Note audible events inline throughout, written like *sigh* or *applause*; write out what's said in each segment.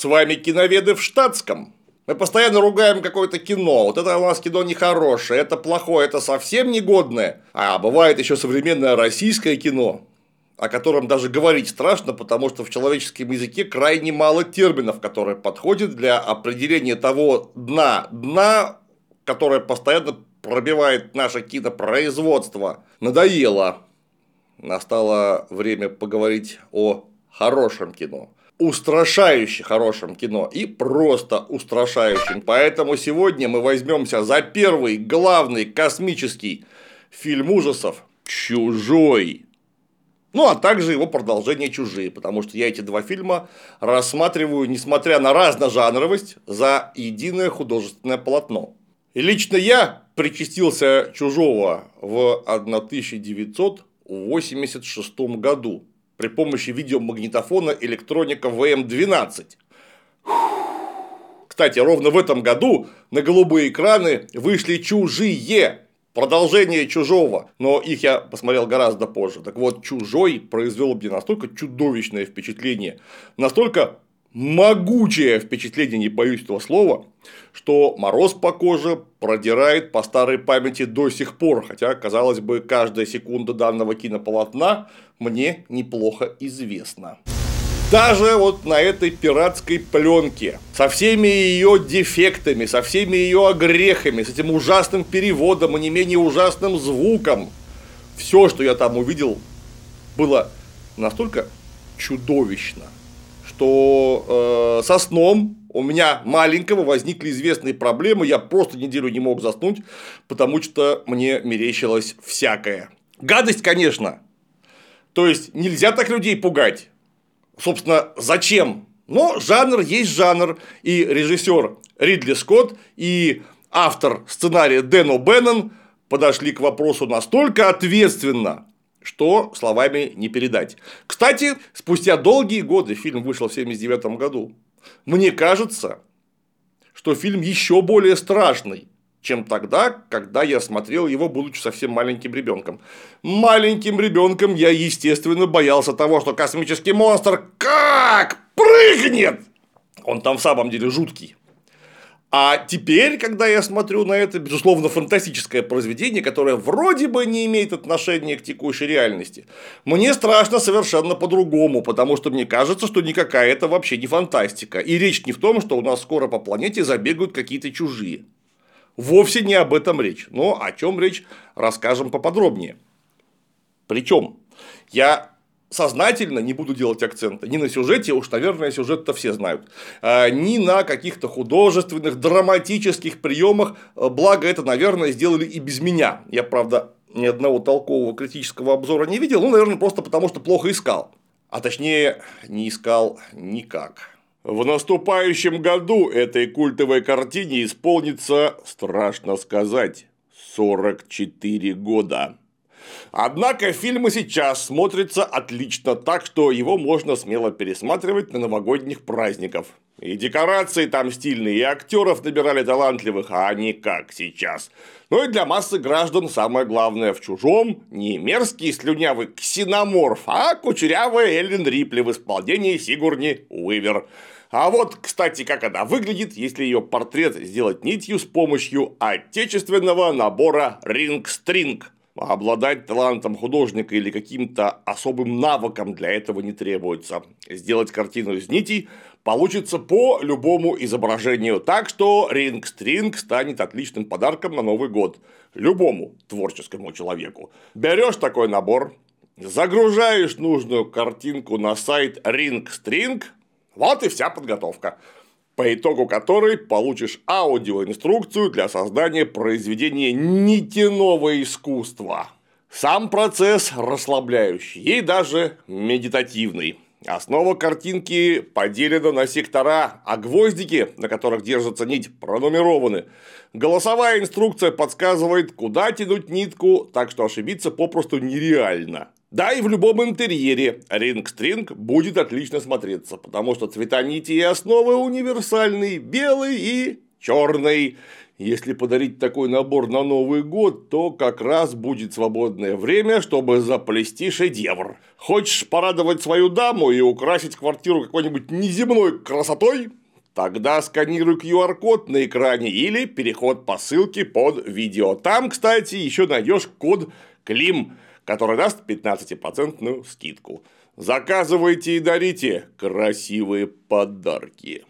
С вами киноведы в штатском. Мы постоянно ругаем какое-то кино. Вот это у нас кино нехорошее, это плохое, это совсем негодное. А бывает еще современное российское кино, о котором даже говорить страшно, потому что в человеческом языке крайне мало терминов, которые подходят для определения того дна, дна, которое постоянно пробивает наше кинопроизводство. Надоело. Настало время поговорить о хорошем кино устрашающе хорошем кино и просто устрашающем. Поэтому сегодня мы возьмемся за первый главный космический фильм ужасов «Чужой». Ну, а также его продолжение «Чужие», потому что я эти два фильма рассматриваю, несмотря на разножанровость, за единое художественное полотно. И лично я причастился «Чужого» в 1986 году при помощи видеомагнитофона электроника ВМ-12. Кстати, ровно в этом году на голубые экраны вышли «Чужие», продолжение «Чужого», но их я посмотрел гораздо позже. Так вот, «Чужой» произвел мне настолько чудовищное впечатление, настолько могучее впечатление, не боюсь этого слова, что мороз по коже продирает по старой памяти до сих пор, хотя, казалось бы, каждая секунда данного кинополотна мне неплохо известна. Даже вот на этой пиратской пленке, со всеми ее дефектами, со всеми ее огрехами, с этим ужасным переводом и не менее ужасным звуком, все, что я там увидел, было настолько чудовищно – что э, со сном у меня маленького возникли известные проблемы, я просто неделю не мог заснуть, потому что мне мерещилось всякое. Гадость, конечно. То есть нельзя так людей пугать. Собственно, зачем? Но жанр есть жанр, и режиссер Ридли Скотт, и автор сценария Дэн О'Беннон подошли к вопросу настолько ответственно, что словами не передать. Кстати, спустя долгие годы фильм вышел в 1979 году. Мне кажется, что фильм еще более страшный, чем тогда, когда я смотрел его, будучи совсем маленьким ребенком. Маленьким ребенком я, естественно, боялся того, что космический монстр как прыгнет. Он там в самом деле жуткий. А теперь, когда я смотрю на это, безусловно, фантастическое произведение, которое вроде бы не имеет отношения к текущей реальности, мне страшно совершенно по-другому, потому что мне кажется, что никакая это вообще не фантастика. И речь не в том, что у нас скоро по планете забегают какие-то чужие. Вовсе не об этом речь. Но о чем речь, расскажем поподробнее. Причем я сознательно не буду делать акцента ни на сюжете, уж, наверное, сюжет-то все знают, а, ни на каких-то художественных, драматических приемах, а, благо это, наверное, сделали и без меня. Я, правда, ни одного толкового критического обзора не видел, ну, наверное, просто потому, что плохо искал. А точнее, не искал никак. В наступающем году этой культовой картине исполнится, страшно сказать, 44 года. Однако фильм и сейчас смотрится отлично, так что его можно смело пересматривать на новогодних праздников. И декорации там стильные, и актеров набирали талантливых, а не как сейчас. Ну и для массы граждан самое главное в чужом не мерзкий слюнявый ксеноморф, а кучерявая Эллен Рипли в исполнении Сигурни Уивер. А вот, кстати, как она выглядит, если ее портрет сделать нитью с помощью отечественного набора ринг-стринг. Обладать талантом художника или каким-то особым навыком для этого не требуется. Сделать картину из нитей получится по любому изображению, так что ринг-стринг станет отличным подарком на Новый год любому творческому человеку. Берешь такой набор, загружаешь нужную картинку на сайт Ring вот и вся подготовка по итогу которой получишь аудиоинструкцию для создания произведения нитяного искусства. Сам процесс расслабляющий и даже медитативный. Основа картинки поделена на сектора, а гвоздики, на которых держится нить, пронумерованы. Голосовая инструкция подсказывает, куда тянуть нитку, так что ошибиться попросту нереально. Да, и в любом интерьере ринг-стринг будет отлично смотреться, потому что цвета нити и основы универсальные, белый и черный. Если подарить такой набор на Новый год, то как раз будет свободное время, чтобы заплести шедевр. Хочешь порадовать свою даму и украсить квартиру какой-нибудь неземной красотой? Тогда сканируй QR-код на экране или переход по ссылке под видео. Там, кстати, еще найдешь код КЛИМ, который даст 15% скидку. Заказывайте и дарите красивые подарки.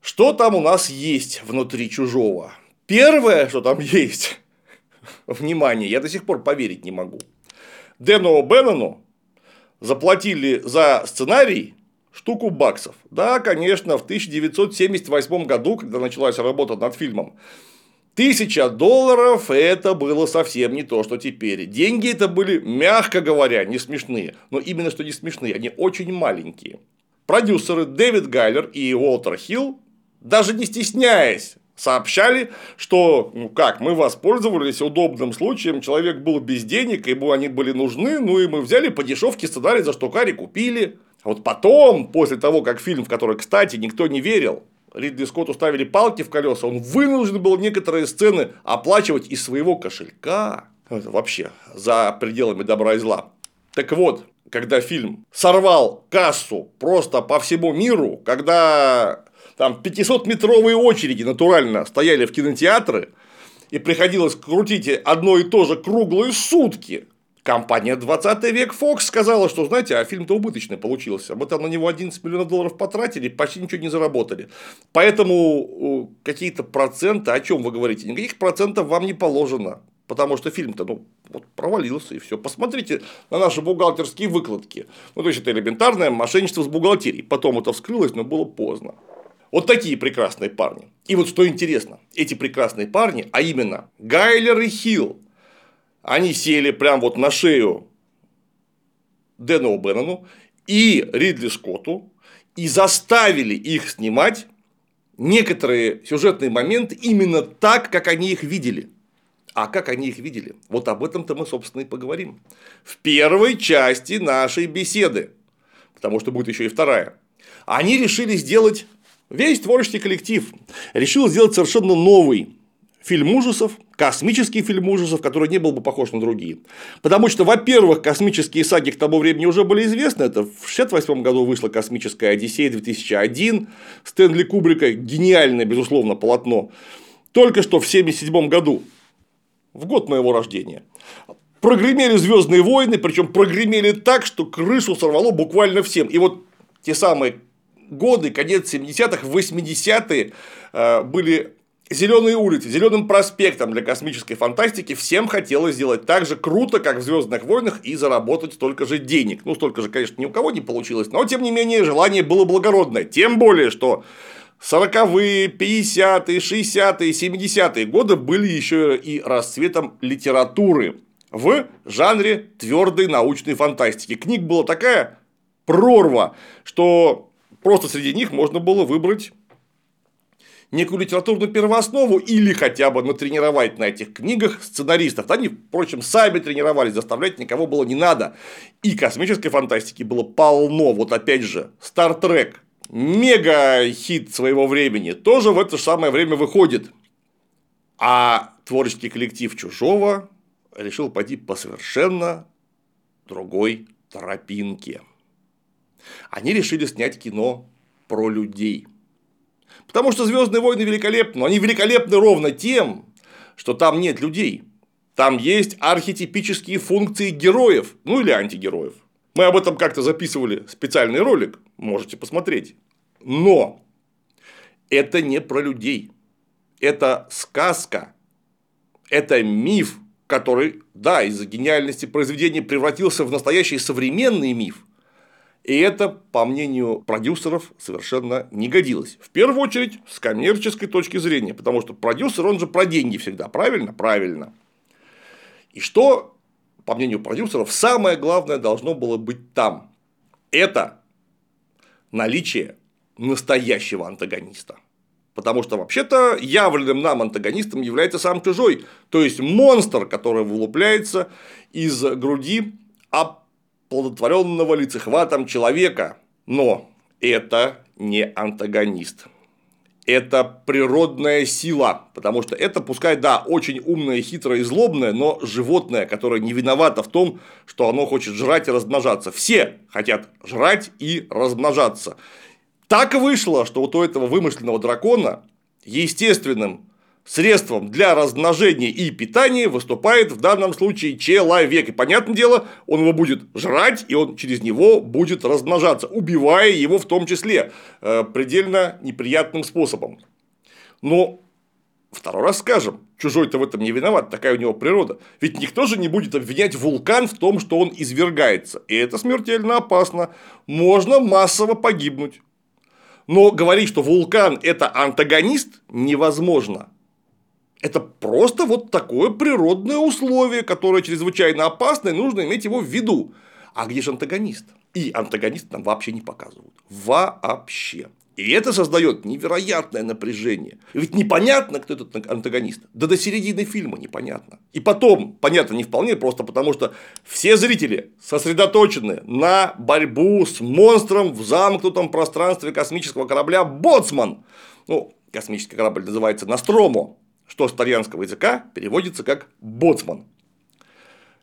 Что там у нас есть внутри чужого? Первое, что там есть, *laughs* внимание, я до сих пор поверить не могу. Дэну Беннону заплатили за сценарий штуку баксов. Да, конечно, в 1978 году, когда началась работа над фильмом, Тысяча долларов – это было совсем не то, что теперь. Деньги это были, мягко говоря, не смешные. Но именно что не смешные, они очень маленькие. Продюсеры Дэвид Гайлер и Уолтер Хилл даже не стесняясь, сообщали, что, ну как, мы воспользовались удобным случаем, человек был без денег, ему они были нужны, ну и мы взяли по дешевке сценарий за штукари купили. А вот потом, после того, как фильм, в который, кстати, никто не верил, Ридли Скотту ставили палки в колеса, он вынужден был некоторые сцены оплачивать из своего кошелька. Это вообще за пределами добра и зла. Так вот, когда фильм сорвал кассу просто по всему миру, когда там 500-метровые очереди натурально стояли в кинотеатры, и приходилось крутить одно и то же круглые сутки. Компания 20 век Fox сказала, что, знаете, а фильм-то убыточный получился. Мы там на него 11 миллионов долларов потратили, почти ничего не заработали. Поэтому какие-то проценты, о чем вы говорите, никаких процентов вам не положено. Потому что фильм-то ну, вот провалился и все. Посмотрите на наши бухгалтерские выкладки. Ну, то есть это элементарное мошенничество с бухгалтерией. Потом это вскрылось, но было поздно. Вот такие прекрасные парни. И вот что интересно, эти прекрасные парни, а именно Гайлер и Хилл, они сели прям вот на шею Дэну Беннону и Ридли Скотту и заставили их снимать некоторые сюжетные моменты именно так, как они их видели. А как они их видели? Вот об этом-то мы, собственно, и поговорим. В первой части нашей беседы. Потому что будет еще и вторая. Они решили сделать Весь творческий коллектив решил сделать совершенно новый фильм ужасов, космический фильм ужасов, который не был бы похож на другие. Потому что, во-первых, космические саги к тому времени уже были известны. Это в 1968 году вышла космическая Одиссея 2001 Стэнли Кубрика, гениальное, безусловно, полотно. Только что в 1977 году, в год моего рождения, прогремели Звездные войны, причем прогремели так, что крышу сорвало буквально всем. И вот те самые годы, конец 70-х, 80-е э, были Зеленые улицы, зеленым проспектом для космической фантастики всем хотелось сделать так же круто, как в Звездных войнах, и заработать столько же денег. Ну, столько же, конечно, ни у кого не получилось, но тем не менее желание было благородное. Тем более, что 40-е, 50-е, 60-е, 70-е годы были еще и расцветом литературы в жанре твердой научной фантастики. Книг была такая прорва, что Просто среди них можно было выбрать некую литературную первооснову или хотя бы натренировать на этих книгах сценаристов. Они, впрочем, сами тренировались, заставлять никого было не надо. И космической фантастики было полно. Вот опять же, Trek, мега хит своего времени, тоже в это же самое время выходит. А творческий коллектив Чужого решил пойти по совершенно другой тропинке они решили снять кино про людей. Потому что Звездные войны великолепны, но они великолепны ровно тем, что там нет людей. Там есть архетипические функции героев, ну или антигероев. Мы об этом как-то записывали специальный ролик, можете посмотреть. Но это не про людей. Это сказка. Это миф, который, да, из-за гениальности произведения превратился в настоящий современный миф. И это, по мнению продюсеров, совершенно не годилось. В первую очередь, с коммерческой точки зрения, потому что продюсер, он же про деньги всегда, правильно? Правильно. И что, по мнению продюсеров, самое главное должно было быть там? Это наличие настоящего антагониста. Потому что вообще-то явленным нам антагонистом является сам чужой, то есть монстр, который вылупляется из груди плодотворенного лицехватом человека, но это не антагонист. это природная сила, потому что это, пускай, да, очень умное, хитрое и злобное, но животное, которое не виновато в том, что оно хочет жрать и размножаться. Все хотят жрать и размножаться. Так вышло, что вот у этого вымышленного дракона естественным средством для размножения и питания выступает в данном случае человек. И, понятное дело, он его будет жрать, и он через него будет размножаться, убивая его в том числе э, предельно неприятным способом. Но второй раз скажем, чужой-то в этом не виноват, такая у него природа. Ведь никто же не будет обвинять вулкан в том, что он извергается. И это смертельно опасно. Можно массово погибнуть. Но говорить, что вулкан – это антагонист, невозможно. Это просто вот такое природное условие, которое чрезвычайно опасно, и нужно иметь его в виду. А где же антагонист? И антагонист нам вообще не показывают. Вообще. И это создает невероятное напряжение. Ведь непонятно, кто этот антагонист. Да до середины фильма непонятно. И потом, понятно, не вполне, просто потому что все зрители сосредоточены на борьбу с монстром в замкнутом пространстве космического корабля Боцман. Ну, космический корабль называется Настромо что с итальянского языка переводится как «боцман».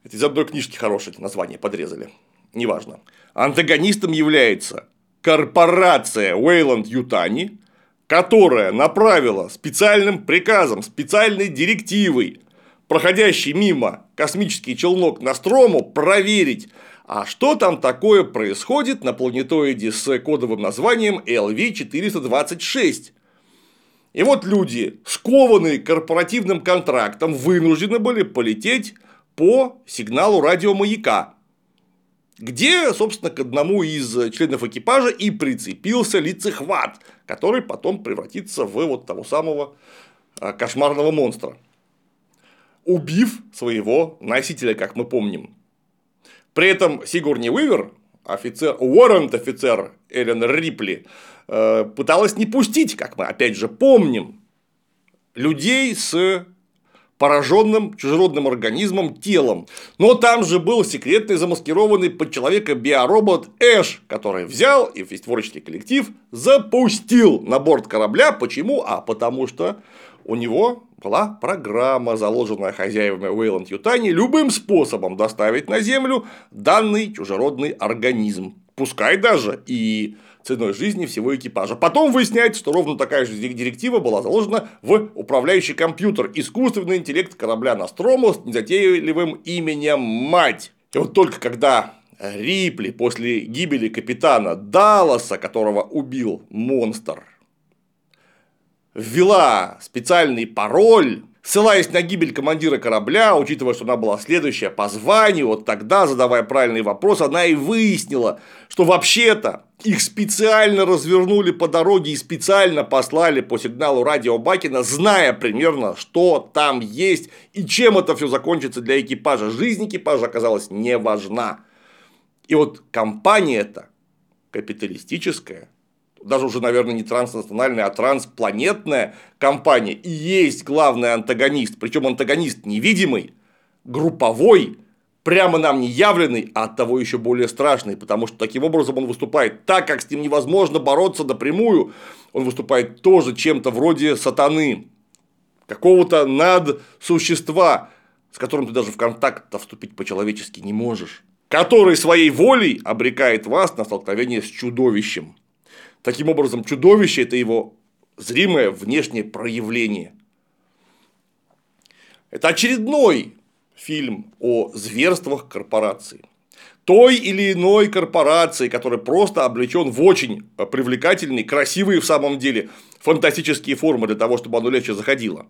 Это из одной книжки хорошее название подрезали. Неважно. Антагонистом является корпорация Уэйланд Ютани, которая направила специальным приказом, специальной директивой, проходящий мимо космический челнок Настрому, проверить, а что там такое происходит на планетоиде с кодовым названием LV-426, и вот люди, скованные корпоративным контрактом, вынуждены были полететь по сигналу радиомаяка, где, собственно, к одному из членов экипажа и прицепился лицехват, который потом превратится в вот того самого а, кошмарного монстра, убив своего носителя, как мы помним. При этом Сигурни Уивер, офицер, уоррент офицер Эллен Рипли, пыталась не пустить, как мы опять же помним, людей с пораженным чужеродным организмом телом. Но там же был секретный замаскированный под человека биоробот Эш, который взял и весь творческий коллектив запустил на борт корабля. Почему? А потому что у него была программа, заложенная хозяевами Уэйланд Ютани, любым способом доставить на Землю данный чужеродный организм. Пускай даже и ценой жизни всего экипажа. Потом выясняется, что ровно такая же директива была заложена в управляющий компьютер, искусственный интеллект корабля Nostromo с незатейливым именем Мать. И вот только когда Рипли после гибели капитана Далласа, которого убил монстр, ввела специальный пароль, ссылаясь на гибель командира корабля, учитывая, что она была следующая по званию, вот тогда, задавая правильный вопрос, она и выяснила, что вообще-то их специально развернули по дороге и специально послали по сигналу радио Бакина, зная примерно, что там есть и чем это все закончится для экипажа. Жизнь экипажа оказалась не важна. И вот компания эта капиталистическая, даже уже, наверное, не транснациональная, а транспланетная компания и есть главный антагонист. Причем антагонист невидимый, групповой, прямо нам не явленный, а от того еще более страшный, потому что таким образом он выступает так, как с ним невозможно бороться напрямую, он выступает тоже чем-то вроде сатаны, какого-то надсущества, с которым ты даже в контакт вступить по-человечески не можешь, который своей волей обрекает вас на столкновение с чудовищем. Таким образом, чудовище – это его зримое внешнее проявление. Это очередной фильм о зверствах корпорации. Той или иной корпорации, который просто облечен в очень привлекательные, красивые в самом деле фантастические формы для того, чтобы оно легче заходило.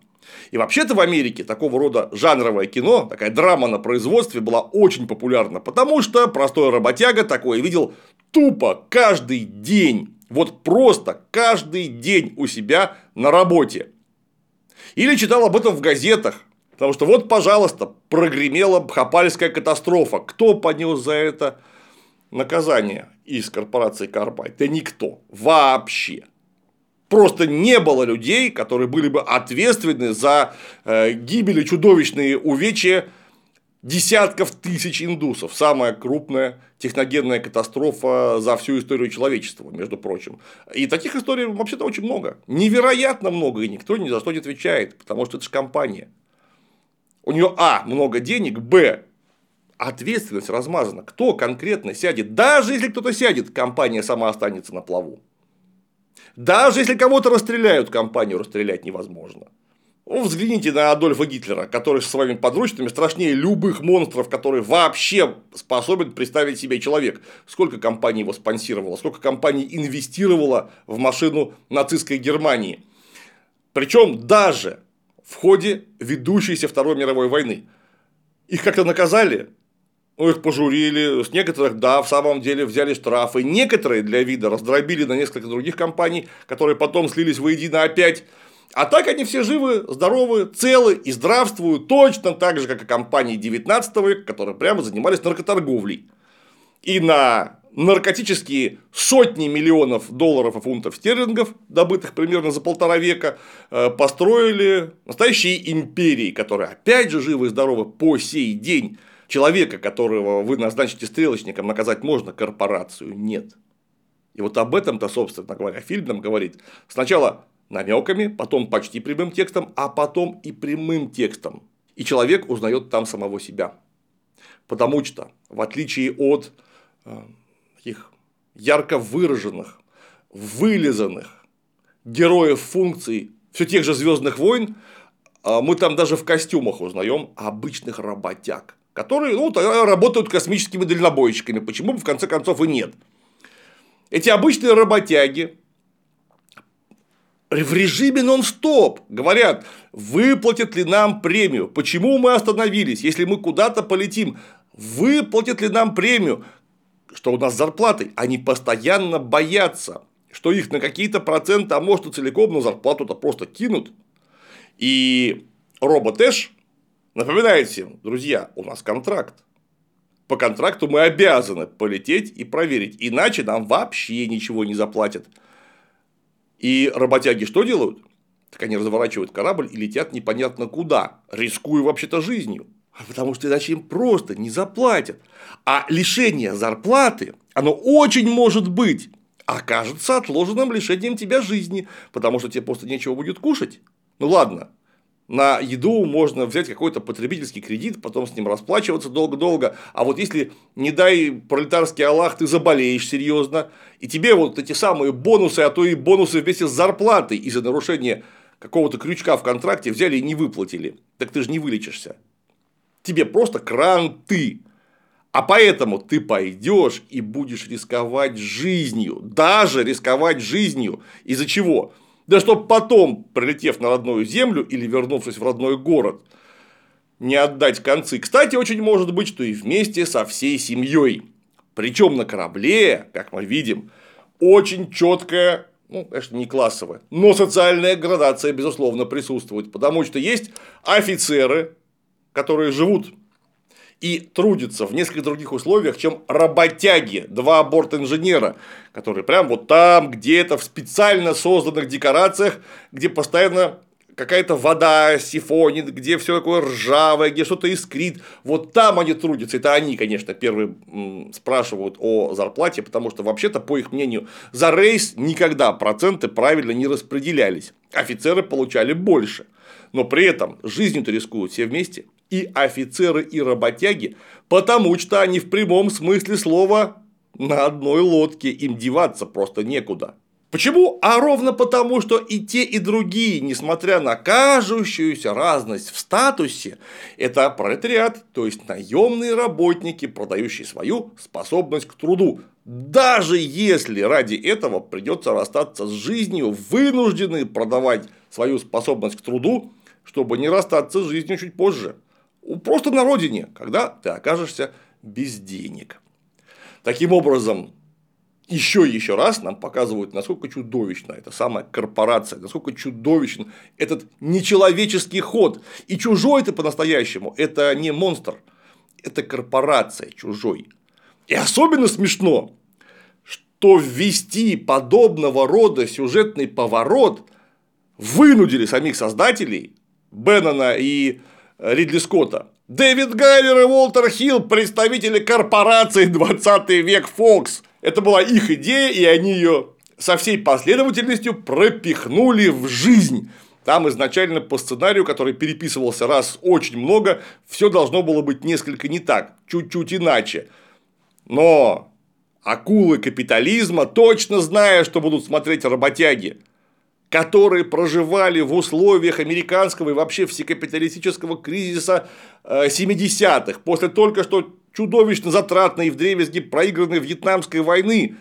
И вообще-то в Америке такого рода жанровое кино, такая драма на производстве была очень популярна, потому что простой работяга такое видел тупо каждый день, вот просто каждый день у себя на работе. Или читал об этом в газетах, Потому что вот, пожалуйста, прогремела Бхопальская катастрофа. Кто понес за это наказание из корпорации Карпайт? Да никто. Вообще. Просто не было людей, которые были бы ответственны за э, гибель и чудовищные увечья десятков тысяч индусов. Самая крупная техногенная катастрофа за всю историю человечества, между прочим. И таких историй вообще-то очень много. Невероятно много, и никто ни за что не отвечает, потому что это же компания. У нее А много денег, Б ответственность размазана. Кто конкретно сядет? Даже если кто-то сядет, компания сама останется на плаву. Даже если кого-то расстреляют, компанию расстрелять невозможно. Ну, взгляните на Адольфа Гитлера, который со своими подручными страшнее любых монстров, которые вообще способен представить себе человек. Сколько компаний его спонсировало, сколько компаний инвестировало в машину нацистской Германии. Причем даже в ходе ведущейся Второй мировой войны. Их как-то наказали, ну, их пожурили, с некоторых, да, в самом деле взяли штрафы. Некоторые для вида раздробили на несколько других компаний, которые потом слились воедино опять. А так они все живы, здоровы, целы и здравствуют точно так же, как и компании 19 века, которые прямо занимались наркоторговлей. И на наркотические сотни миллионов долларов и фунтов стерлингов, добытых примерно за полтора века, э, построили настоящие империи, которые опять же живы и здоровы по сей день. Человека, которого вы назначите стрелочником, наказать можно, корпорацию нет. И вот об этом-то, собственно говоря, фильм нам говорит. Сначала намеками, потом почти прямым текстом, а потом и прямым текстом. И человек узнает там самого себя. Потому что, в отличие от э, таких ярко выраженных, вылизанных героев функций все тех же Звездных войн, э, мы там даже в костюмах узнаем обычных работяг, которые ну, работают космическими дальнобойщиками. Почему бы в конце концов и нет? Эти обычные работяги в режиме нон-стоп говорят, выплатят ли нам премию, почему мы остановились, если мы куда-то полетим, выплатят ли нам премию, что у нас зарплаты, они постоянно боятся, что их на какие-то проценты, а может и целиком на зарплату-то просто кинут. И робот Эш напоминает всем, друзья, у нас контракт. По контракту мы обязаны полететь и проверить, иначе нам вообще ничего не заплатят. И работяги что делают? Так они разворачивают корабль и летят непонятно куда, рискуя вообще-то жизнью. Потому что иначе им просто не заплатят. А лишение зарплаты, оно очень может быть окажется отложенным лишением тебя жизни, потому что тебе просто нечего будет кушать. Ну ладно, на еду можно взять какой-то потребительский кредит, потом с ним расплачиваться долго-долго. А вот если, не дай пролетарский Аллах, ты заболеешь серьезно, и тебе вот эти самые бонусы, а то и бонусы вместе с зарплатой из-за нарушения какого-то крючка в контракте взяли и не выплатили, так ты же не вылечишься. Тебе просто кранты. А поэтому ты пойдешь и будешь рисковать жизнью, даже рисковать жизнью. Из-за чего? Да чтобы потом, прилетев на родную землю или вернувшись в родной город, не отдать концы. Кстати, очень может быть, что и вместе со всей семьей. Причем на корабле, как мы видим, очень четкая, ну, конечно, не классовая, но социальная градация, безусловно, присутствует. Потому что есть офицеры, которые живут и трудится в несколько других условиях, чем работяги, два борт-инженера, которые прям вот там, где-то в специально созданных декорациях, где постоянно какая-то вода сифонит, где все такое ржавое, где что-то искрит. Вот там они трудятся. Это они, конечно, первые спрашивают о зарплате, потому что вообще-то, по их мнению, за рейс никогда проценты правильно не распределялись. Офицеры получали больше. Но при этом жизнью-то рискуют все вместе и офицеры, и работяги, потому что они в прямом смысле слова на одной лодке, им деваться просто некуда. Почему? А ровно потому, что и те, и другие, несмотря на кажущуюся разность в статусе, это пролетариат, то есть наемные работники, продающие свою способность к труду. Даже если ради этого придется расстаться с жизнью, вынуждены продавать свою способность к труду, чтобы не расстаться с жизнью чуть позже. Просто на родине, когда ты окажешься без денег. Таким образом, еще и еще раз нам показывают, насколько чудовищна эта самая корпорация, насколько чудовищен этот нечеловеческий ход. И чужой это по-настоящему, это не монстр, это корпорация чужой. И особенно смешно, что ввести подобного рода сюжетный поворот вынудили самих создателей Беннона и Ридли Скотта Дэвид Гайлер и Уолтер Хилл – представители корпорации 20 век Fox. Это была их идея, и они ее со всей последовательностью пропихнули в жизнь. Там изначально по сценарию, который переписывался раз очень много, все должно было быть несколько не так, чуть-чуть иначе. Но акулы капитализма, точно зная, что будут смотреть работяги, которые проживали в условиях американского и вообще всекапиталистического кризиса 70-х, э, после только что чудовищно затратной и вдребезги проигранной Вьетнамской войны,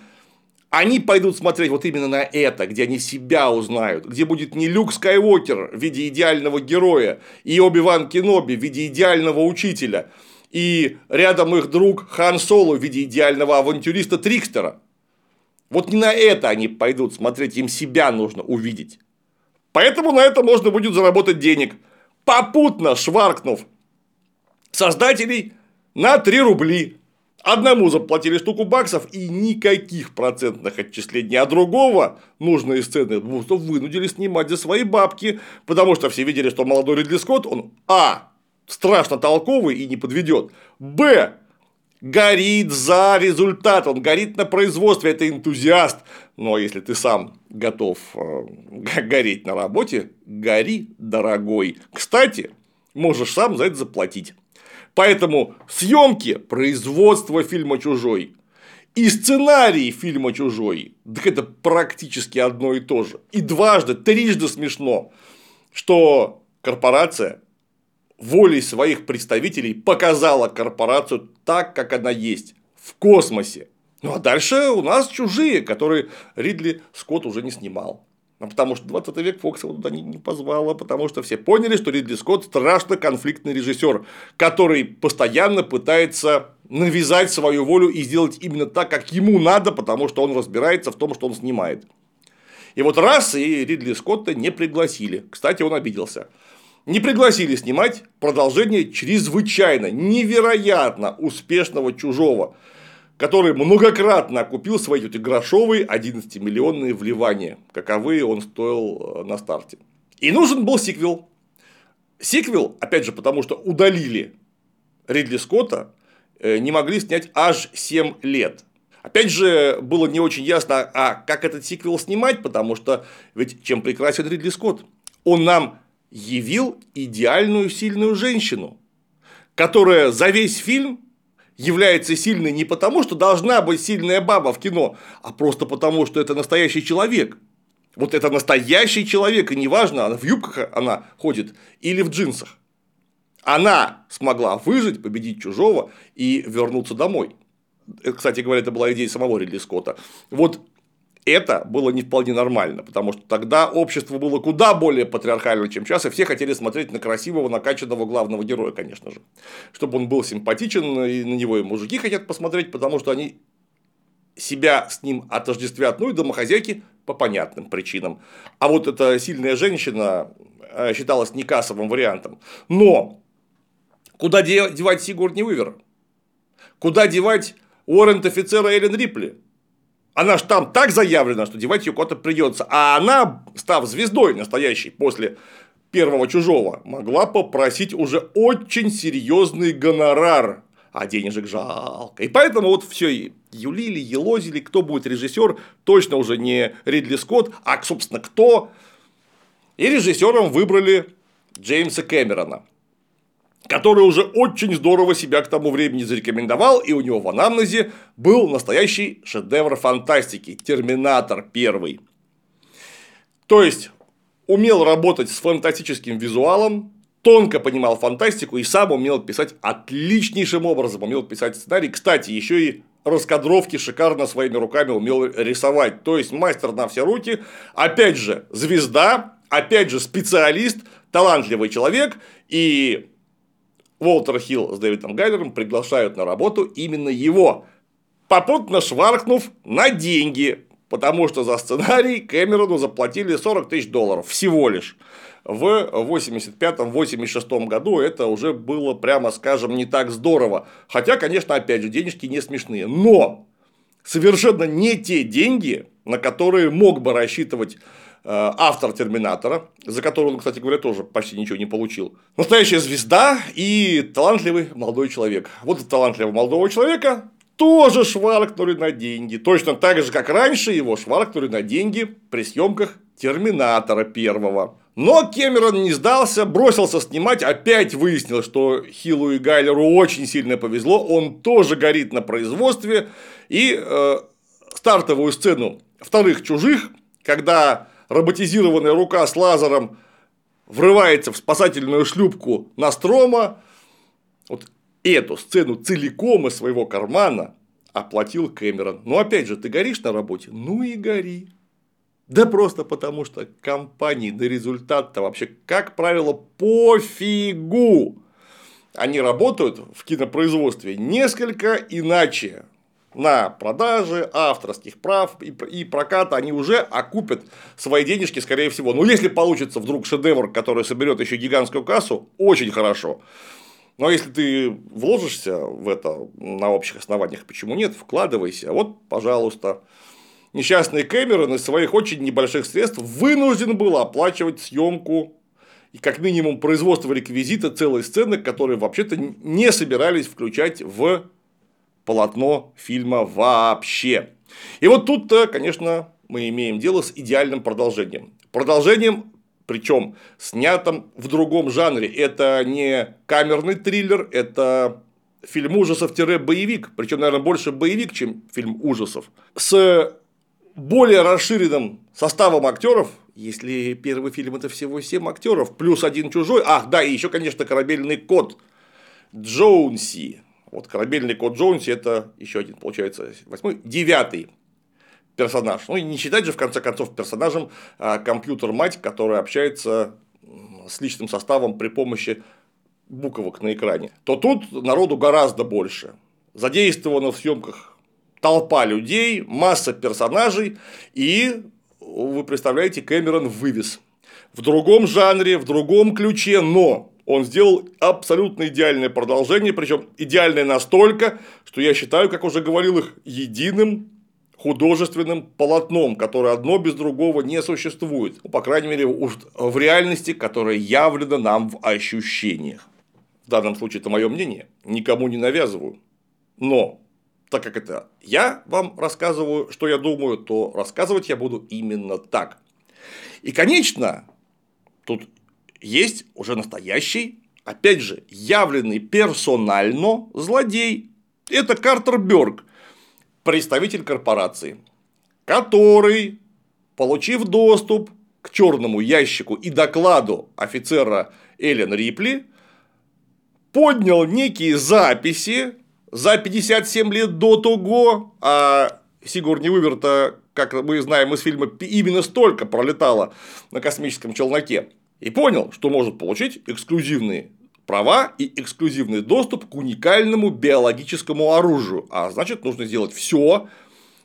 они пойдут смотреть вот именно на это, где они себя узнают, где будет не Люк Скайуокер в виде идеального героя и Оби-Ван Кеноби в виде идеального учителя, и рядом их друг Хан Соло в виде идеального авантюриста Трикстера. Вот не на это они пойдут смотреть, им себя нужно увидеть. Поэтому на это можно будет заработать денег, попутно шваркнув создателей на 3 рубли. Одному заплатили штуку баксов и никаких процентных отчислений, а другого нужные сцены вынудили снимать за свои бабки, потому что все видели, что молодой Ридли Скотт, он а. страшно толковый и не подведет, б горит за результат, он горит на производстве, это энтузиаст. Но если ты сам готов э, *laughs* гореть на работе, гори, дорогой. Кстати, можешь сам за это заплатить. Поэтому съемки, производство фильма «Чужой» и сценарий фильма «Чужой» так это практически одно и то же. И дважды, трижды смешно, что корпорация волей своих представителей показала корпорацию так, как она есть, в космосе. Ну а дальше у нас чужие, которые Ридли Скотт уже не снимал. Ну, потому что 20 век Фокс его туда не позвала, потому что все поняли, что Ридли Скотт страшно конфликтный режиссер, который постоянно пытается навязать свою волю и сделать именно так, как ему надо, потому что он разбирается в том, что он снимает. И вот раз и Ридли Скотта не пригласили. Кстати, он обиделся не пригласили снимать продолжение чрезвычайно, невероятно успешного «Чужого», который многократно окупил свои эти грошовые 11-миллионные вливания, каковые он стоил э, на старте. И нужен был сиквел. Сиквел, опять же, потому что удалили Ридли Скотта, э, не могли снять аж 7 лет. Опять же, было не очень ясно, а как этот сиквел снимать, потому что ведь чем прекрасен Ридли Скотт? Он нам явил идеальную сильную женщину, которая за весь фильм является сильной не потому, что должна быть сильная баба в кино, а просто потому, что это настоящий человек. Вот это настоящий человек, и неважно, она в юбках она ходит или в джинсах. Она смогла выжить, победить чужого и вернуться домой. Кстати говоря, это была идея самого Ридли Скотта. Вот это было не вполне нормально, потому что тогда общество было куда более патриархальным, чем сейчас, и все хотели смотреть на красивого, накачанного главного героя, конечно же. Чтобы он был симпатичен, и на него и мужики хотят посмотреть, потому что они себя с ним отождествят, ну и домохозяйки по понятным причинам. А вот эта сильная женщина э, считалась не кассовым вариантом. Но куда девать Сигурни Уивер? Куда девать Уоррент офицера Эллен Рипли? Она же там так заявлена, что девать ее куда-то придется. А она, став звездой настоящей после первого чужого, могла попросить уже очень серьезный гонорар. А денежек жалко. И поэтому вот все юлили, елозили, кто будет режиссер, точно уже не Ридли Скотт, а, собственно, кто. И режиссером выбрали Джеймса Кэмерона который уже очень здорово себя к тому времени зарекомендовал, и у него в анамнезе был настоящий шедевр фантастики – Терминатор первый. То есть, умел работать с фантастическим визуалом, тонко понимал фантастику и сам умел писать отличнейшим образом, умел писать сценарий. Кстати, еще и раскадровки шикарно своими руками умел рисовать. То есть, мастер на все руки. Опять же, звезда, опять же, специалист, талантливый человек. И Уолтер Хилл с Дэвидом Гайлером приглашают на работу именно его, попутно шваркнув на деньги, потому что за сценарий Кэмерону заплатили 40 тысяч долларов всего лишь. В 85-86 году это уже было, прямо скажем, не так здорово. Хотя, конечно, опять же, денежки не смешные. Но совершенно не те деньги, на которые мог бы рассчитывать автор Терминатора, за которого он, кстати говоря, тоже почти ничего не получил. Настоящая звезда и талантливый молодой человек. Вот от талантливого молодого человека тоже шваркнули на деньги. Точно так же, как раньше его шваркнули на деньги при съемках Терминатора первого. Но Кэмерон не сдался, бросился снимать, опять выяснил, что Хиллу и Гайлеру очень сильно повезло, он тоже горит на производстве, и э, стартовую сцену вторых чужих, когда роботизированная рука с лазером врывается в спасательную шлюпку Настрома, вот эту сцену целиком из своего кармана оплатил Кэмерон. Но опять же, ты горишь на работе? Ну и гори. Да просто потому, что компании на результат-то вообще, как правило, пофигу. Они работают в кинопроизводстве несколько иначе на продаже авторских прав и проката они уже окупят свои денежки, скорее всего. Но если получится вдруг шедевр, который соберет еще гигантскую кассу, очень хорошо. Но если ты вложишься в это на общих основаниях, почему нет, вкладывайся. Вот, пожалуйста. Несчастный Кэмерон из своих очень небольших средств вынужден был оплачивать съемку и как минимум производство реквизита целой сцены, которые вообще-то не собирались включать в полотно фильма вообще. И вот тут-то, конечно, мы имеем дело с идеальным продолжением. Продолжением, причем снятым в другом жанре. Это не камерный триллер, это фильм ужасов-боевик. Причем, наверное, больше боевик, чем фильм ужасов. С более расширенным составом актеров, если первый фильм это всего 7 актеров, плюс один чужой. Ах, да, и еще, конечно, корабельный кот Джоунси. Вот корабельный код Джонси это еще один, получается, восьмой, девятый персонаж. Ну и не считать же, в конце концов, персонажем а, компьютер-мать, который общается с личным составом при помощи буквок на экране. То тут народу гораздо больше. Задействовано в съемках толпа людей, масса персонажей, и вы представляете, Кэмерон вывез. В другом жанре, в другом ключе, но он сделал абсолютно идеальное продолжение, причем идеальное настолько, что я считаю, как уже говорил их, единым художественным полотном, которое одно без другого не существует. Ну, по крайней мере, уж в реальности, которая явлена нам в ощущениях. В данном случае это мое мнение, никому не навязываю. Но так как это я вам рассказываю, что я думаю, то рассказывать я буду именно так. И, конечно, тут есть уже настоящий, опять же, явленный персонально злодей. Это Картер Бёрк, представитель корпорации, который, получив доступ к черному ящику и докладу офицера Эллен Рипли, поднял некие записи за 57 лет до того, а Сигурни Уиверта, как мы знаем из фильма, именно столько пролетало на космическом челноке и понял, что может получить эксклюзивные права и эксклюзивный доступ к уникальному биологическому оружию. А значит, нужно сделать все,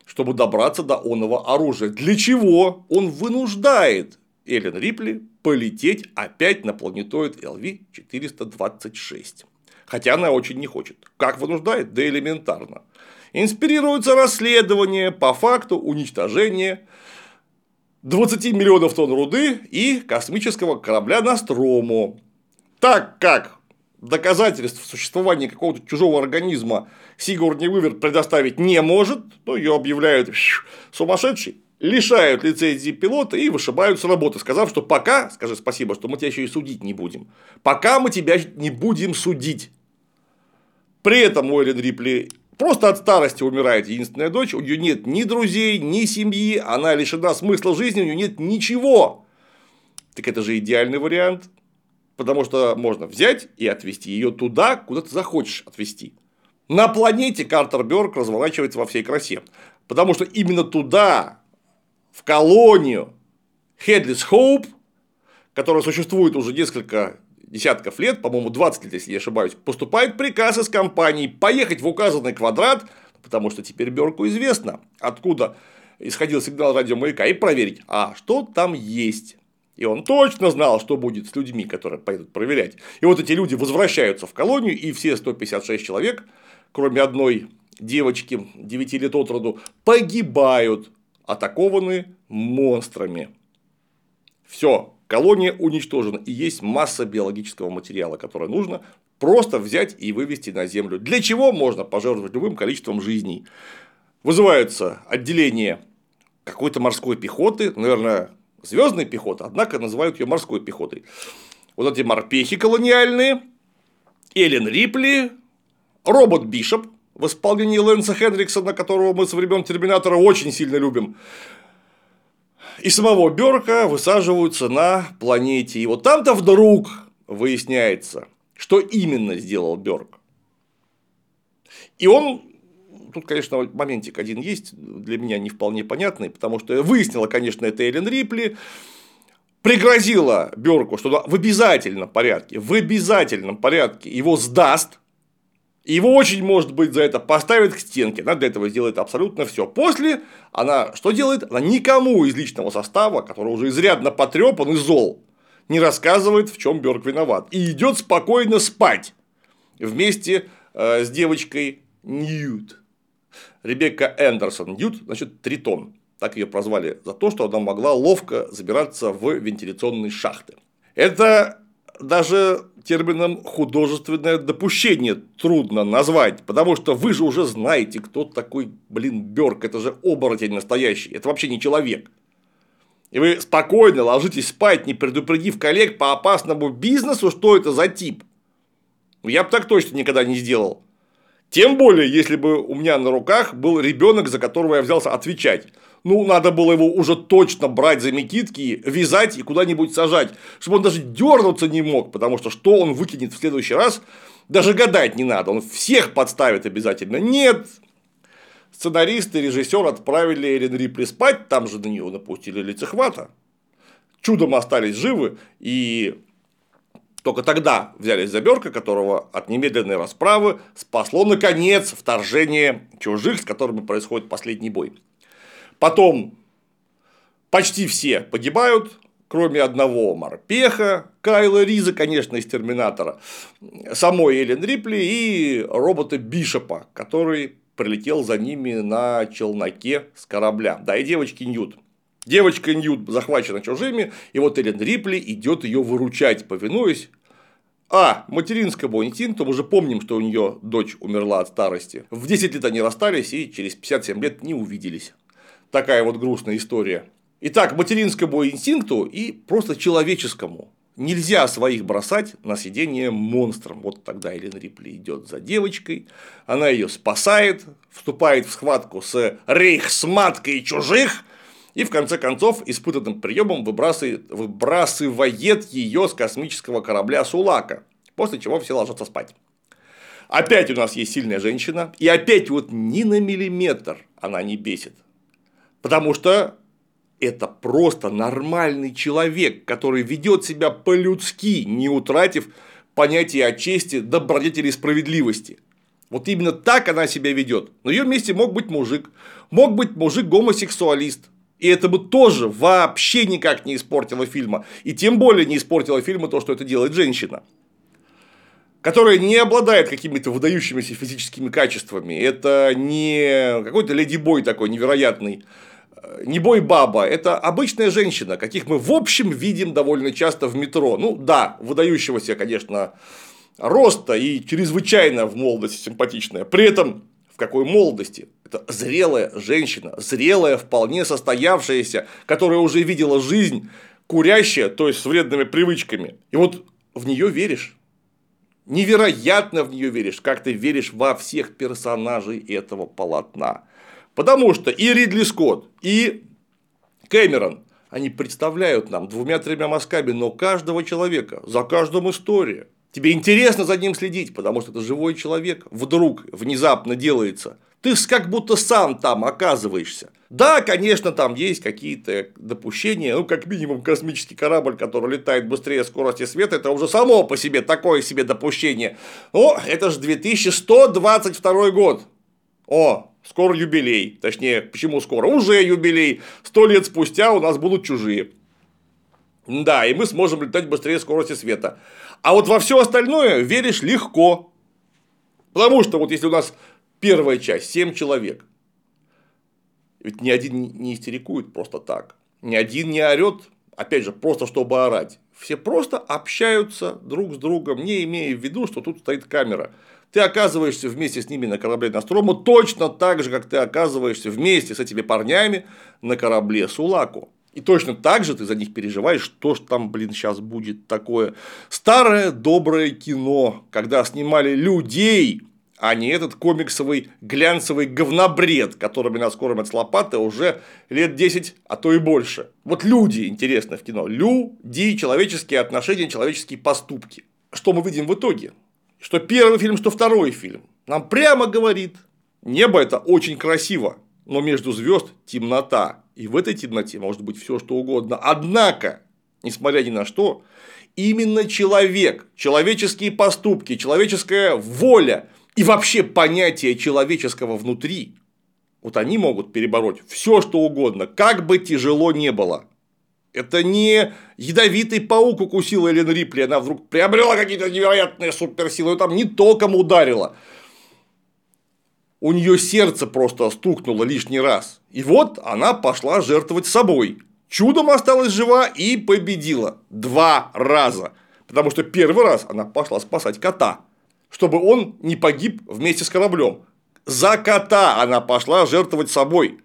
чтобы добраться до оного оружия. Для чего он вынуждает Эллен Рипли полететь опять на планетоид LV-426. Хотя она очень не хочет. Как вынуждает? Да элементарно. Инспирируется расследование по факту уничтожения 20 миллионов тонн руды и космического корабля Настрому. Так как доказательств существования какого-то чужого организма Сигурни Вывер предоставить не может, то ее объявляют сумасшедшей, лишают лицензии пилота и вышибают с работы, сказав, что пока, скажи спасибо, что мы тебя еще и судить не будем, пока мы тебя не будем судить. При этом Уэллен Рипли Просто от старости умирает единственная дочь, у нее нет ни друзей, ни семьи, она лишена смысла жизни, у нее нет ничего. Так это же идеальный вариант. Потому что можно взять и отвезти ее туда, куда ты захочешь отвезти. На планете Картер Бёрк разворачивается во всей красе. Потому что именно туда, в колонию Headless Hope, которая существует уже несколько десятков лет, по-моему, 20 лет, если не ошибаюсь, поступает приказ из компании поехать в указанный квадрат, потому что теперь Берку известно, откуда исходил сигнал радиомаяка, и проверить, а что там есть. И он точно знал, что будет с людьми, которые пойдут проверять. И вот эти люди возвращаются в колонию, и все 156 человек, кроме одной девочки 9 лет от роду погибают, атакованы монстрами. Все, колония уничтожена, и есть масса биологического материала, которое нужно просто взять и вывести на Землю. Для чего можно пожертвовать любым количеством жизней. Вызываются отделение какой-то морской пехоты, наверное, звездной пехоты, однако называют ее морской пехотой. Вот эти морпехи колониальные, Эллен Рипли, робот Бишоп в исполнении Лэнса Хендриксона, которого мы со времен Терминатора очень сильно любим, и самого Берка высаживаются на планете. И вот там-то вдруг выясняется, что именно сделал Берг. И он тут, конечно, моментик один есть, для меня не вполне понятный, потому что выяснила, конечно, это Эллен Рипли, пригрозила Берку, что в обязательном порядке, в обязательном порядке его сдаст, его очень, может быть, за это поставят к стенке. Она для этого сделает абсолютно все. После она что делает? Она никому из личного состава, который уже изрядно потрепан и зол, не рассказывает, в чем Берг виноват. И идет спокойно спать вместе э, с девочкой Ньют. Ребекка Эндерсон Ньют, значит, Тритон. Так ее прозвали за то, что она могла ловко забираться в вентиляционные шахты. Это даже термином художественное допущение трудно назвать, потому что вы же уже знаете, кто такой, блин, Берг, это же оборотень настоящий, это вообще не человек. И вы спокойно ложитесь спать, не предупредив коллег по опасному бизнесу, что это за тип. Я бы так точно никогда не сделал. Тем более, если бы у меня на руках был ребенок, за которого я взялся отвечать. Ну, надо было его уже точно брать за метитки, вязать и куда-нибудь сажать, чтобы он даже дернуться не мог, потому что что он выкинет в следующий раз, даже гадать не надо, он всех подставит обязательно. Нет, сценаристы и режиссер отправили Эрин Рипли спать, там же на нее напустили лицехвата. Чудом остались живы, и только тогда взялись за Берка, которого от немедленной расправы спасло, наконец, вторжение чужих, с которыми происходит последний бой. Потом почти все погибают, кроме одного морпеха, Кайла Риза, конечно, из Терминатора, самой Эллен Рипли и робота Бишопа, который прилетел за ними на челноке с корабля. Да, и девочки Ньют. Девочка Ньют захвачена чужими, и вот Эллен Рипли идет ее выручать, повинуясь а. Материнскому инстинкту. Мы же помним, что у нее дочь умерла от старости. В 10 лет они расстались и через 57 лет не увиделись. Такая вот грустная история. Итак, материнскому инстинкту и просто человеческому. Нельзя своих бросать на сидение монстром. Вот тогда Эллен Рипли идет за девочкой, она ее спасает, вступает в схватку с рейхсматкой чужих, и в конце концов испытанным приемом выбрасывает, выбрасывает ее с космического корабля Сулака, после чего все ложатся спать. Опять у нас есть сильная женщина, и опять вот ни на миллиметр она не бесит. Потому что это просто нормальный человек, который ведет себя по-людски, не утратив понятие о чести, добродетели и справедливости. Вот именно так она себя ведет. На ее месте мог быть мужик, мог быть мужик-гомосексуалист. И это бы тоже вообще никак не испортило фильма. И тем более не испортило фильма то, что это делает женщина которая не обладает какими-то выдающимися физическими качествами. Это не какой-то леди-бой такой невероятный, не бой-баба, это обычная женщина, каких мы в общем видим довольно часто в метро. Ну да, выдающегося, конечно, роста и чрезвычайно в молодости симпатичная. При этом в какой молодости? Это зрелая женщина, зрелая, вполне состоявшаяся, которая уже видела жизнь, курящая, то есть с вредными привычками. И вот в нее веришь. Невероятно в нее веришь, как ты веришь во всех персонажей этого полотна. Потому что и Ридли Скотт, и Кэмерон, они представляют нам двумя-тремя мазками, но каждого человека, за каждым история. Тебе интересно за ним следить, потому что это живой человек вдруг, внезапно делается. Ты как будто сам там оказываешься. Да, конечно, там есть какие-то допущения, ну, как минимум, космический корабль, который летает быстрее скорости света, это уже само по себе такое себе допущение. Но это же 2122 год. О, скоро юбилей. Точнее, почему скоро? Уже юбилей. Сто лет спустя у нас будут чужие. Да, и мы сможем летать быстрее скорости света. А вот во все остальное веришь легко. Потому что вот если у нас Первая часть – 7 человек. Ведь ни один не истерикует просто так. Ни один не орет, опять же, просто чтобы орать. Все просто общаются друг с другом, не имея в виду, что тут стоит камера. Ты оказываешься вместе с ними на корабле Настрому точно так же, как ты оказываешься вместе с этими парнями на корабле Сулаку. И точно так же ты за них переживаешь, что ж там, блин, сейчас будет такое. Старое доброе кино, когда снимали людей, а не этот комиксовый глянцевый говнобред, которыми нас кормят с лопаты уже лет 10, а то и больше. Вот люди интересны в кино. Люди, человеческие отношения, человеческие поступки. Что мы видим в итоге? Что первый фильм, что второй фильм. Нам прямо говорит, небо это очень красиво, но между звезд темнота. И в этой темноте может быть все что угодно. Однако, несмотря ни на что, именно человек, человеческие поступки, человеческая воля и вообще понятие человеческого внутри, вот они могут перебороть все, что угодно, как бы тяжело не было. Это не ядовитый паук укусил Эллен Рипли, она вдруг приобрела какие-то невероятные суперсилы, там не током ударила. У нее сердце просто стукнуло лишний раз. И вот она пошла жертвовать собой. Чудом осталась жива и победила. Два раза. Потому что первый раз она пошла спасать кота чтобы он не погиб вместе с кораблем. За кота она пошла жертвовать собой.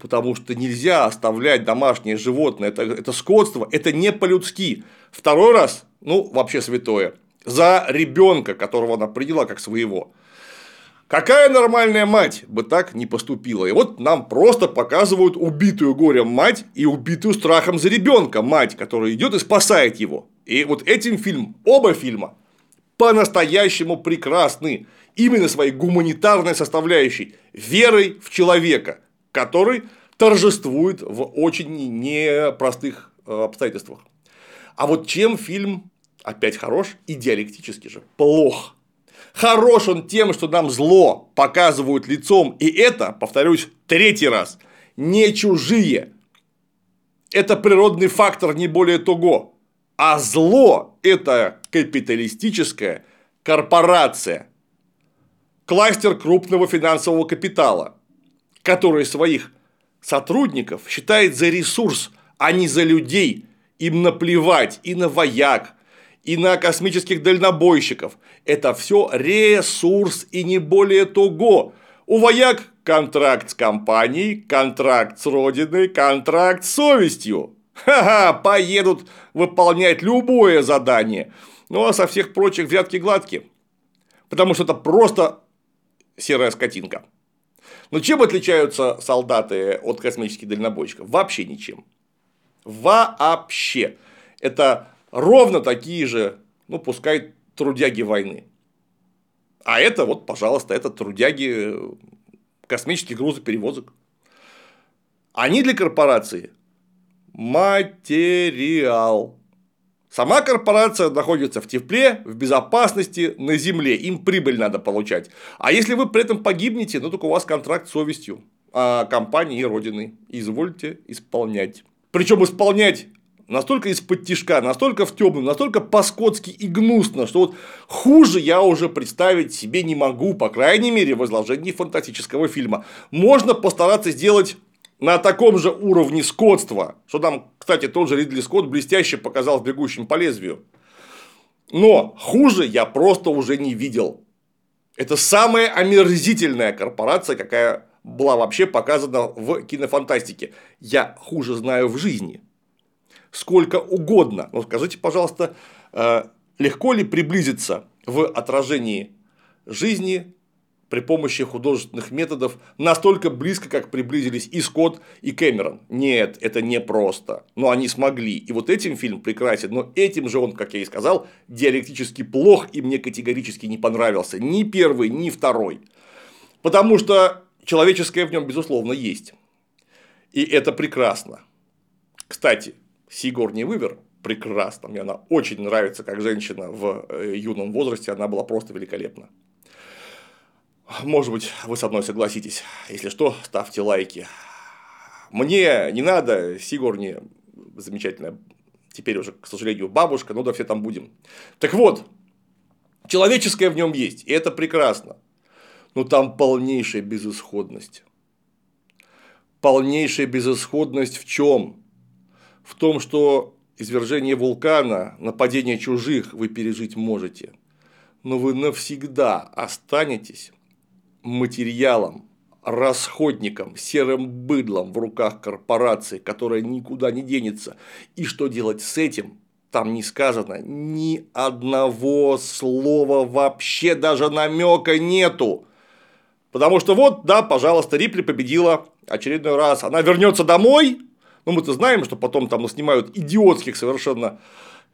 Потому что нельзя оставлять домашнее животное, это, это скотство, это не по-людски. Второй раз, ну, вообще святое, за ребенка, которого она приняла как своего. Какая нормальная мать бы так не поступила? И вот нам просто показывают убитую горем мать и убитую страхом за ребенка мать, которая идет и спасает его. И вот этим фильм, оба фильма по-настоящему прекрасны именно своей гуманитарной составляющей, верой в человека, который торжествует в очень непростых э, обстоятельствах. А вот чем фильм опять хорош и диалектически же плох. Хорош он тем, что нам зло показывают лицом, и это, повторюсь, третий раз, не чужие. Это природный фактор, не более того. А зло – это капиталистическая корпорация, кластер крупного финансового капитала, который своих сотрудников считает за ресурс, а не за людей. Им наплевать и на вояк, и на космических дальнобойщиков. Это все ресурс и не более того. У вояк контракт с компанией, контракт с родиной, контракт с совестью. Ха-ха, поедут выполнять любое задание. Ну а со всех прочих взятки гладкие. Потому что это просто серая скотинка. Но чем отличаются солдаты от космических дальнобойщиков? Вообще ничем. Вообще. Это ровно такие же, ну пускай трудяги войны. А это вот, пожалуйста, это трудяги космических грузоперевозок. Они для корпорации материал. Сама корпорация находится в тепле, в безопасности, на земле. Им прибыль надо получать. А если вы при этом погибнете, ну только у вас контракт с совестью а компании и родины. Извольте исполнять. Причем исполнять настолько из-под тишка, настолько в темную, настолько по-скотски и гнусно, что вот хуже я уже представить себе не могу, по крайней мере, в изложении фантастического фильма. Можно постараться сделать на таком же уровне скотства, что там, кстати, тот же Ридли Скотт блестяще показал в «Бегущем по лезвию». Но хуже я просто уже не видел. Это самая омерзительная корпорация, какая была вообще показана в кинофантастике. Я хуже знаю в жизни. Сколько угодно. Но скажите, пожалуйста, э, легко ли приблизиться в отражении жизни при помощи художественных методов настолько близко, как приблизились и Скотт, и Кэмерон. Нет, это не просто. Но они смогли. И вот этим фильм прекрасен. Но этим же он, как я и сказал, диалектически плох и мне категорически не понравился. Ни первый, ни второй. Потому что человеческое в нем, безусловно, есть. И это прекрасно. Кстати, Сигурни Вывер прекрасно. Мне она очень нравится как женщина в э, юном возрасте. Она была просто великолепна. Может быть, вы со мной согласитесь. Если что, ставьте лайки. Мне не надо, Сигурни замечательная, теперь уже, к сожалению, бабушка, ну да все там будем. Так вот, человеческое в нем есть, и это прекрасно. но там полнейшая безысходность. Полнейшая безысходность в чем? В том, что извержение вулкана, нападение чужих вы пережить можете, но вы навсегда останетесь материалом, расходником, серым быдлом в руках корпорации, которая никуда не денется. И что делать с этим? Там не сказано ни одного слова вообще, даже намека нету. Потому что вот, да, пожалуйста, Рипли победила очередной раз. Она вернется домой. Ну, мы-то знаем, что потом там снимают идиотских совершенно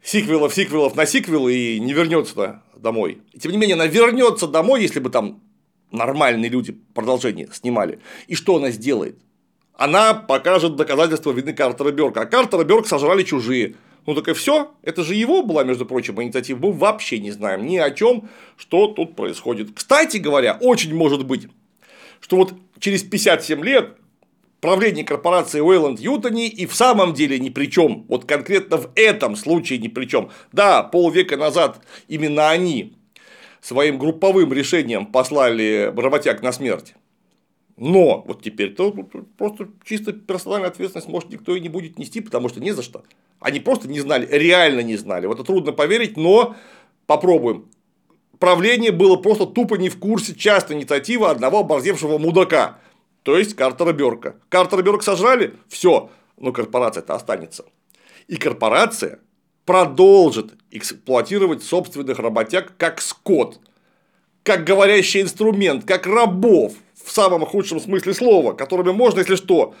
сиквелов, сиквелов на сиквелы и не вернется домой. Тем не менее, она вернется домой, если бы там нормальные люди продолжение снимали. И что она сделает? Она покажет доказательства вины Картера Бёрка. А Картера Бёрк сожрали чужие. Ну так и все. Это же его была, между прочим, инициатива. Мы вообще не знаем ни о чем, что тут происходит. Кстати говоря, очень может быть, что вот через 57 лет правление корпорации Уэйланд Ютони и в самом деле ни при чем. Вот конкретно в этом случае ни при чем. Да, полвека назад именно они своим групповым решением послали работяг на смерть. Но вот теперь-то просто чисто персональную ответственность может никто и не будет нести, потому что не за что. Они просто не знали, реально не знали. Вот это трудно поверить, но попробуем. Правление было просто тупо не в курсе частной инициативы одного оборзевшего мудака. То есть Картера Берка. Картера Берка сожрали, все, но корпорация-то останется. И корпорация продолжит эксплуатировать собственных работяг как скот, как говорящий инструмент, как рабов в самом худшем смысле слова, которыми можно, если что,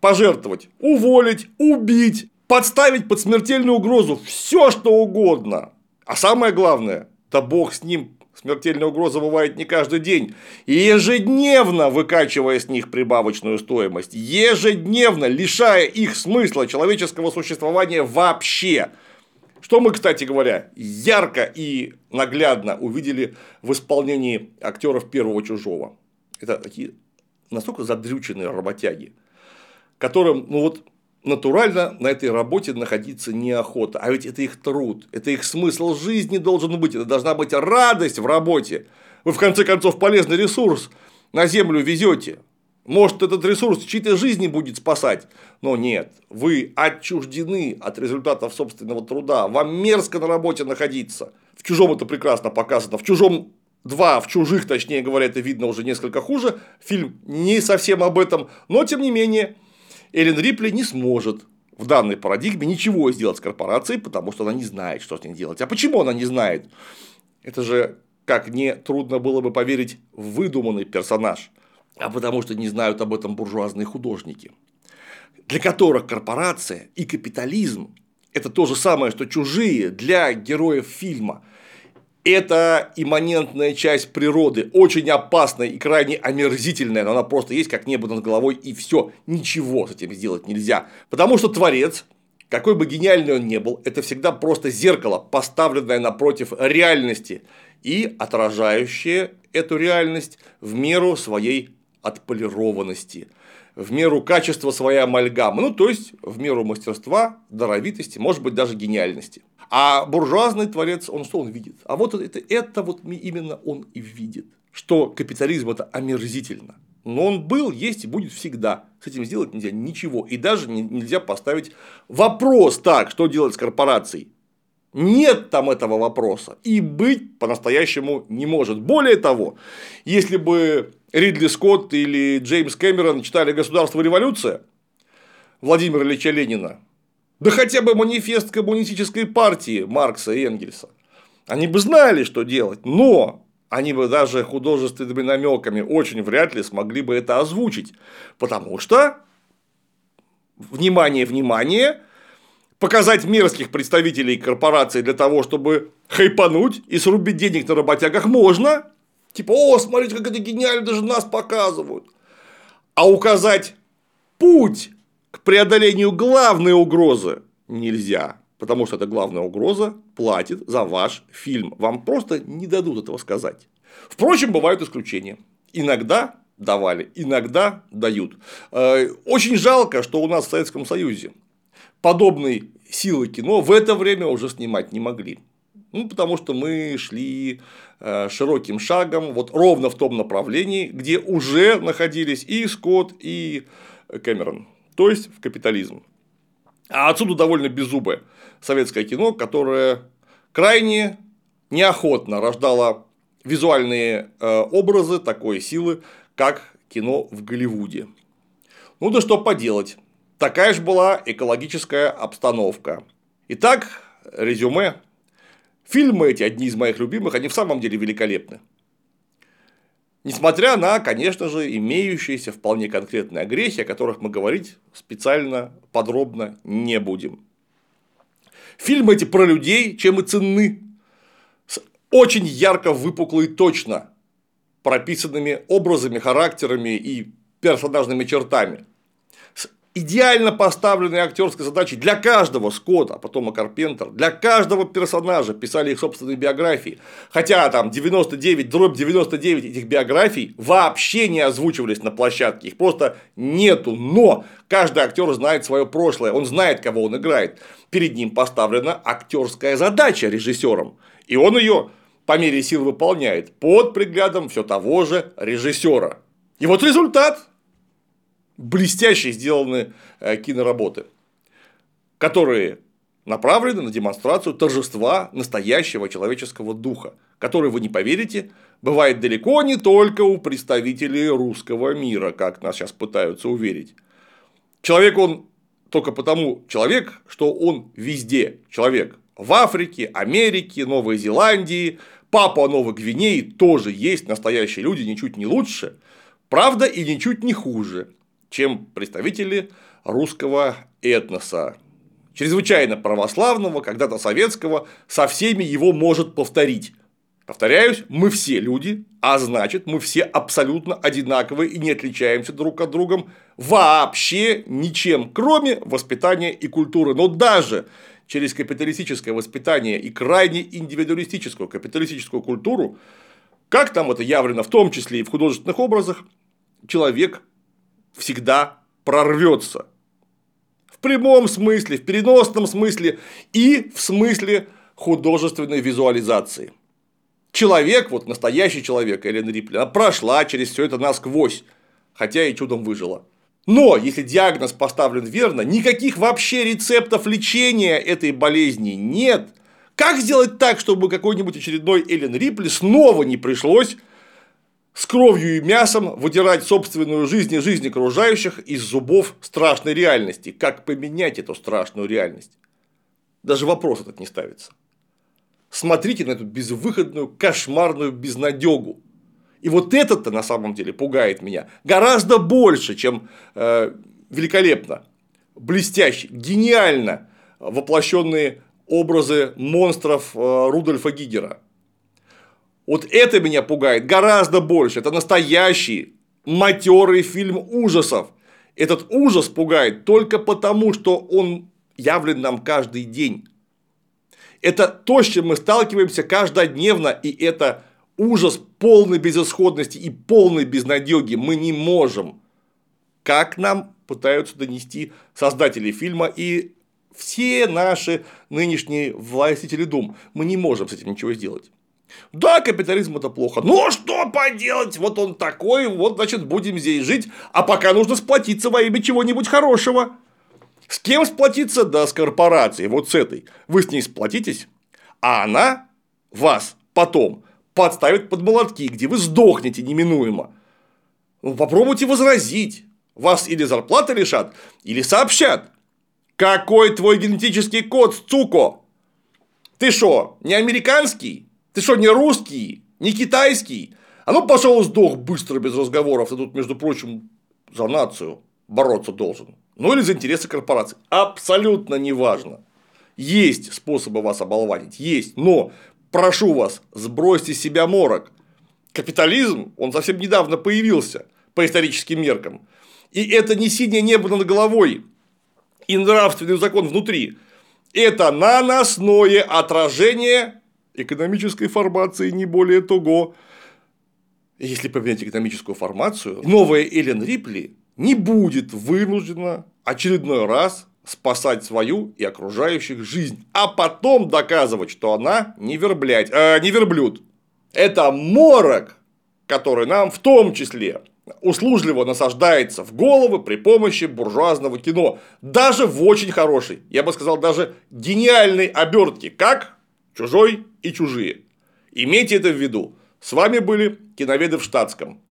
пожертвовать, уволить, убить, подставить под смертельную угрозу все что угодно. А самое главное, да бог с ним, смертельная угроза бывает не каждый день, и ежедневно выкачивая с них прибавочную стоимость, ежедневно лишая их смысла человеческого существования вообще – что мы, кстати говоря, ярко и наглядно увидели в исполнении актеров первого чужого. Это такие настолько задрюченные работяги, которым, ну вот, натурально на этой работе находиться неохота. А ведь это их труд, это их смысл жизни должен быть, это должна быть радость в работе. Вы, в конце концов, полезный ресурс на землю везете. Может, этот ресурс чьи-то жизни будет спасать, но нет, вы отчуждены от результатов собственного труда, вам мерзко на работе находиться. В чужом это прекрасно показано, в чужом два, в чужих, точнее говоря, это видно уже несколько хуже. Фильм не совсем об этом, но тем не менее, Эллен Рипли не сможет в данной парадигме ничего сделать с корпорацией, потому что она не знает, что с ней делать. А почему она не знает? Это же, как не трудно было бы поверить, выдуманный персонаж а потому что не знают об этом буржуазные художники, для которых корпорация и капитализм – это то же самое, что чужие для героев фильма. Это имманентная часть природы, очень опасная и крайне омерзительная, но она просто есть как небо над головой и все, ничего с этим сделать нельзя. Потому что творец, какой бы гениальный он ни был, это всегда просто зеркало, поставленное напротив реальности и отражающее эту реальность в меру своей отполированности, в меру качества своей амальгамы, ну, то есть, в меру мастерства, даровитости, может быть, даже гениальности. А буржуазный творец, он что он видит? А вот это, это вот именно он и видит, что капитализм – это омерзительно. Но он был, есть и будет всегда. С этим сделать нельзя ничего. И даже нельзя поставить вопрос так, что делать с корпорацией. Нет там этого вопроса. И быть по-настоящему не может. Более того, если бы Ридли Скотт или Джеймс Кэмерон читали «Государство революция» Владимира Ильича Ленина, да хотя бы манифест коммунистической партии Маркса и Энгельса, они бы знали, что делать, но они бы даже художественными намеками очень вряд ли смогли бы это озвучить, потому что, внимание, внимание, показать мерзких представителей корпорации для того, чтобы хайпануть и срубить денег на работягах можно, Типа, о, смотрите, как это гениально, даже нас показывают. А указать путь к преодолению главной угрозы нельзя. Потому что эта главная угроза платит за ваш фильм. Вам просто не дадут этого сказать. Впрочем, бывают исключения. Иногда давали, иногда дают. Э, очень жалко, что у нас в Советском Союзе подобной силы кино в это время уже снимать не могли. Ну, потому что мы шли э, широким шагом вот ровно в том направлении, где уже находились и Скотт, и Кэмерон, то есть в капитализм. А отсюда довольно беззубое советское кино, которое крайне неохотно рождало визуальные э, образы такой силы, как кино в Голливуде. Ну да что поделать, такая же была экологическая обстановка. Итак, резюме. Фильмы эти, одни из моих любимых, они в самом деле великолепны. Несмотря на, конечно же, имеющиеся вполне конкретные огрехи, о которых мы говорить специально подробно не будем. Фильмы эти про людей, чем и ценны, с очень ярко выпукло и точно прописанными образами, характерами и персонажными чертами идеально поставленной актерской задачей для каждого Скотта, а потом Карпентер, для каждого персонажа писали их собственные биографии. Хотя там 99, дробь 99 этих биографий вообще не озвучивались на площадке, их просто нету. Но каждый актер знает свое прошлое, он знает, кого он играет. Перед ним поставлена актерская задача режиссером, и он ее по мере сил выполняет под приглядом все того же режиссера. И вот результат блестяще сделаны э, киноработы, которые направлены на демонстрацию торжества настоящего человеческого духа, который, вы не поверите, бывает далеко не только у представителей русского мира, как нас сейчас пытаются уверить. Человек он только потому человек, что он везде человек. В Африке, Америке, Новой Зеландии, Папа Новой Гвинеи тоже есть настоящие люди, ничуть не лучше, правда и ничуть не хуже чем представители русского этноса, чрезвычайно православного, когда-то советского, со всеми его может повторить. Повторяюсь, мы все люди, а значит, мы все абсолютно одинаковые и не отличаемся друг от друга вообще ничем, кроме воспитания и культуры. Но даже через капиталистическое воспитание и крайне индивидуалистическую капиталистическую культуру, как там это явлено в том числе и в художественных образах, человек всегда прорвется. В прямом смысле, в переносном смысле и в смысле художественной визуализации. Человек, вот настоящий человек, Элен Рипли, она прошла через все это насквозь, хотя и чудом выжила. Но если диагноз поставлен верно, никаких вообще рецептов лечения этой болезни нет. Как сделать так, чтобы какой-нибудь очередной Эллен Рипли снова не пришлось с кровью и мясом выдирать собственную жизнь и жизнь окружающих из зубов страшной реальности. Как поменять эту страшную реальность? Даже вопрос этот не ставится. Смотрите на эту безвыходную, кошмарную безнадегу. И вот это-то на самом деле пугает меня гораздо больше, чем э, великолепно, блестяще, гениально воплощенные образы монстров э, Рудольфа Гигера. Вот это меня пугает гораздо больше. Это настоящий матерый фильм ужасов. Этот ужас пугает только потому, что он явлен нам каждый день. Это то, с чем мы сталкиваемся каждодневно, и это ужас полной безысходности и полной безнадеги. Мы не можем. Как нам пытаются донести создатели фильма и все наши нынешние властители дум. Мы не можем с этим ничего сделать. Да, капитализм это плохо. Но что поделать? Вот он такой, вот значит будем здесь жить, а пока нужно сплотиться во имя чего-нибудь хорошего. С кем сплотиться? Да, с корпорацией, вот с этой. Вы с ней сплотитесь, а она вас потом подставит под молотки, где вы сдохнете неминуемо. Ну, попробуйте возразить. Вас или зарплаты лишат, или сообщат. Какой твой генетический код, суко? Ты что, не американский? Ты что, не русский, не китайский? А ну, пошел сдох быстро, без разговоров. Ты тут, между прочим, за нацию бороться должен. Ну или за интересы корпорации. Абсолютно неважно. Есть способы вас оболванить, есть, но прошу вас, сбросьте с себя морок. Капитализм, он совсем недавно появился по историческим меркам. И это не синее небо над головой и нравственный закон внутри. Это наносное отражение экономической формации не более того. Если поменять экономическую формацию, новая Эллен Рипли не будет вынуждена очередной раз спасать свою и окружающих жизнь, а потом доказывать, что она не верблядь, э, не верблюд. Это морок, который нам в том числе услужливо насаждается в головы при помощи буржуазного кино. Даже в очень хорошей, я бы сказал, даже гениальной обертке, как «Чужой» и «Чужие». Имейте это в виду. С вами были киноведы в штатском.